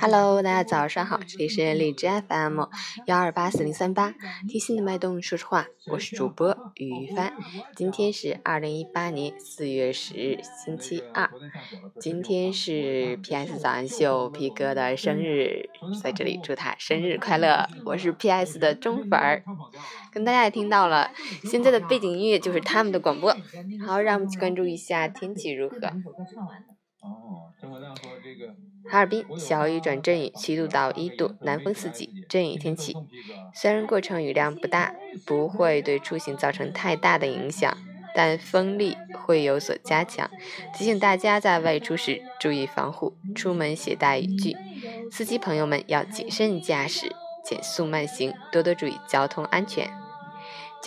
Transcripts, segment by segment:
Hello，大家早上好，这里是荔枝 FM 幺二八四零三八，听心的脉动，说实话，我是主播于帆。今天是二零一八年四月十日，星期二。今天是 PS 早安秀皮哥的生日，在这里祝他生日快乐！我是 PS 的忠粉儿，跟大家也听到了，现在的背景音乐就是他们的广播。好，让我们去关注一下天气如何。哈尔滨小雨转阵雨，七度到一度，南风四级，阵雨天气。虽然过程雨量不大，不会对出行造成太大的影响，但风力会有所加强。提醒大家在外出时注意防护，出门携带雨具。司机朋友们要谨慎驾驶，减速慢行，多多注意交通安全。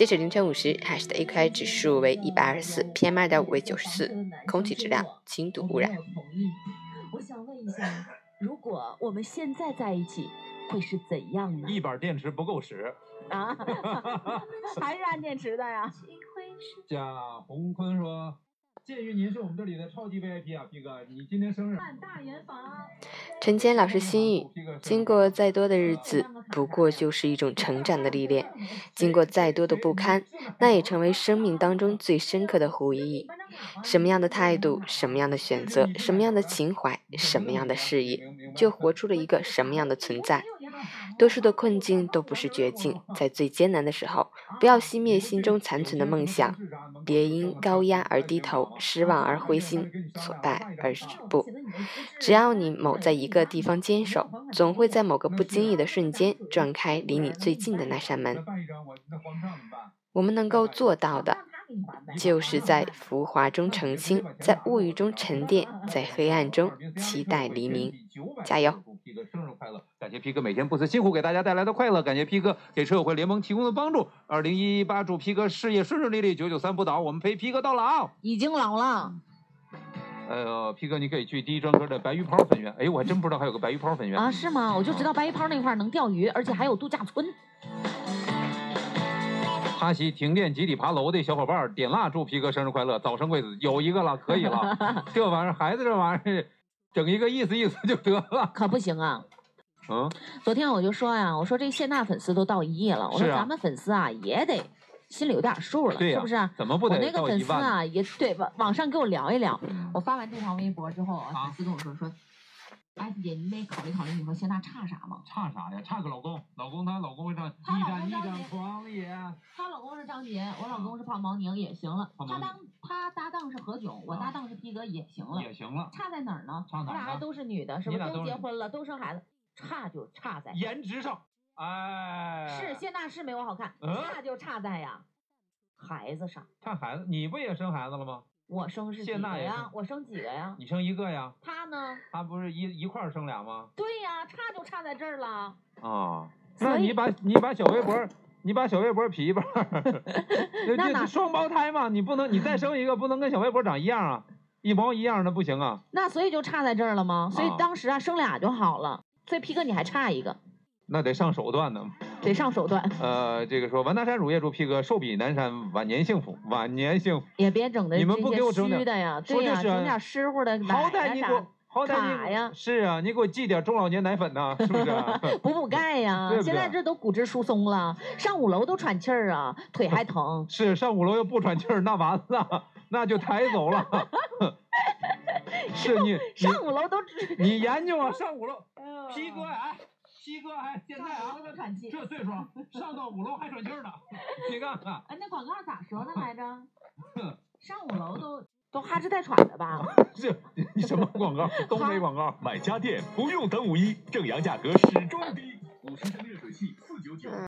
截止凌晨五时，Hash 的 AQI 指数为一百二十四，PM 二点五为九十四，空气质量轻度污染。我想问一下，如果我们现在在一起，会是怎样呢？一板电池不够使。啊，还是按电池的呀？贾洪坤说：“鉴于您是我们这里的超级 VIP 啊，P 哥，你今天生日。”大圆房。陈坚老师心语：经过再多的日子，不过就是一种成长的历练；经过再多的不堪，那也成为生命当中最深刻的回忆。什么样的态度，什么样的选择，什么样的情怀，什么样的事业，就活出了一个什么样的存在。多数的困境都不是绝境，在最艰难的时候，不要熄灭心中残存的梦想，别因高压而低头，失望而灰心，挫败而止步。只要你某在一个地方坚守，总会在某个不经意的瞬间撞开离你最近的那扇门。我们能够做到的，就是在浮华中澄清，在物欲中沉淀，在黑暗中期待黎明。加油！P 哥生日快乐！感谢皮哥每天不辞辛苦给大家带来的快乐，感谢皮哥给车友会联盟提供的帮助。二零一八祝皮哥事业顺顺利利，九九三不倒，我们陪皮哥到老。已经老了。哎呦，P 哥，你可以去第一专科的白鱼泡分园。哎，我还真不知道还有个白鱼泡分园啊？是吗？我就知道白鱼泡那块能钓鱼，而且还有度假村。哈西停电集体爬楼的小伙伴点蜡祝皮哥生日快乐，早生贵子，有一个了，可以了。这玩意儿，孩子这玩意儿，整一个意思意思就得了。可不行啊！嗯，昨天我就说呀，我说这谢娜粉丝都到一亿了，我说咱们粉丝啊也得心里有点数了，对是不是？怎么不得我那个粉丝啊也对网网上给我聊一聊。嗯我发完这条微博之后，啊、粉丝跟我说说。艾斯姐，你得考虑考虑，你说谢娜差啥吗？差啥呀？差个老公，老公她老公会唱一盏一盏狂野。她老公是张杰，我老公是胖毛宁也行了。他当他搭档是何炅，我搭档是皮哥也行了。也行了。差在哪儿呢？差哪我俩都是女的，是不是？都结婚了，都生孩子，差就差在颜值上。哎。是谢娜是没我好看，嗯、差就差在呀，孩子上。看孩子，你不也生孩子了吗？我生是几个呀？我生几个呀？你生一个呀？他呢？他不是一一块儿生俩吗？对呀，差就差在这儿了。啊，那你把你把小微博，你把小微博劈一半，那哪双胞胎嘛？你不能，你再生一个，不能跟小微博长一样啊，一毛一样的不行啊。那所以就差在这儿了吗？所以当时啊，生俩就好了。所以皮哥你还差一个。那得上手段呢，得上手段。呃，这个说完大山乳业祝 P 哥寿比南山，晚年幸福，晚年幸福。也别整的你们不给我整虚的呀，对呀，整点湿乎的好歹你给我，好歹你呀，是啊，你给我寄点中老年奶粉呐，是不是？补补钙呀，现在这都骨质疏松了，上五楼都喘气儿啊，腿还疼。是上五楼又不喘气儿，那完了，那就抬走了。是你上五楼都你研究啊，上五楼，P 哥哎。七哥，还，现在啊，这岁数 上到五楼还喘气儿呢，你看看。哎，那广告咋说的来着？上五楼都都哈哧带喘的吧？这什么广告？东北广告。买家电不用等五一，正阳价格始终低。五十升热水器四九九。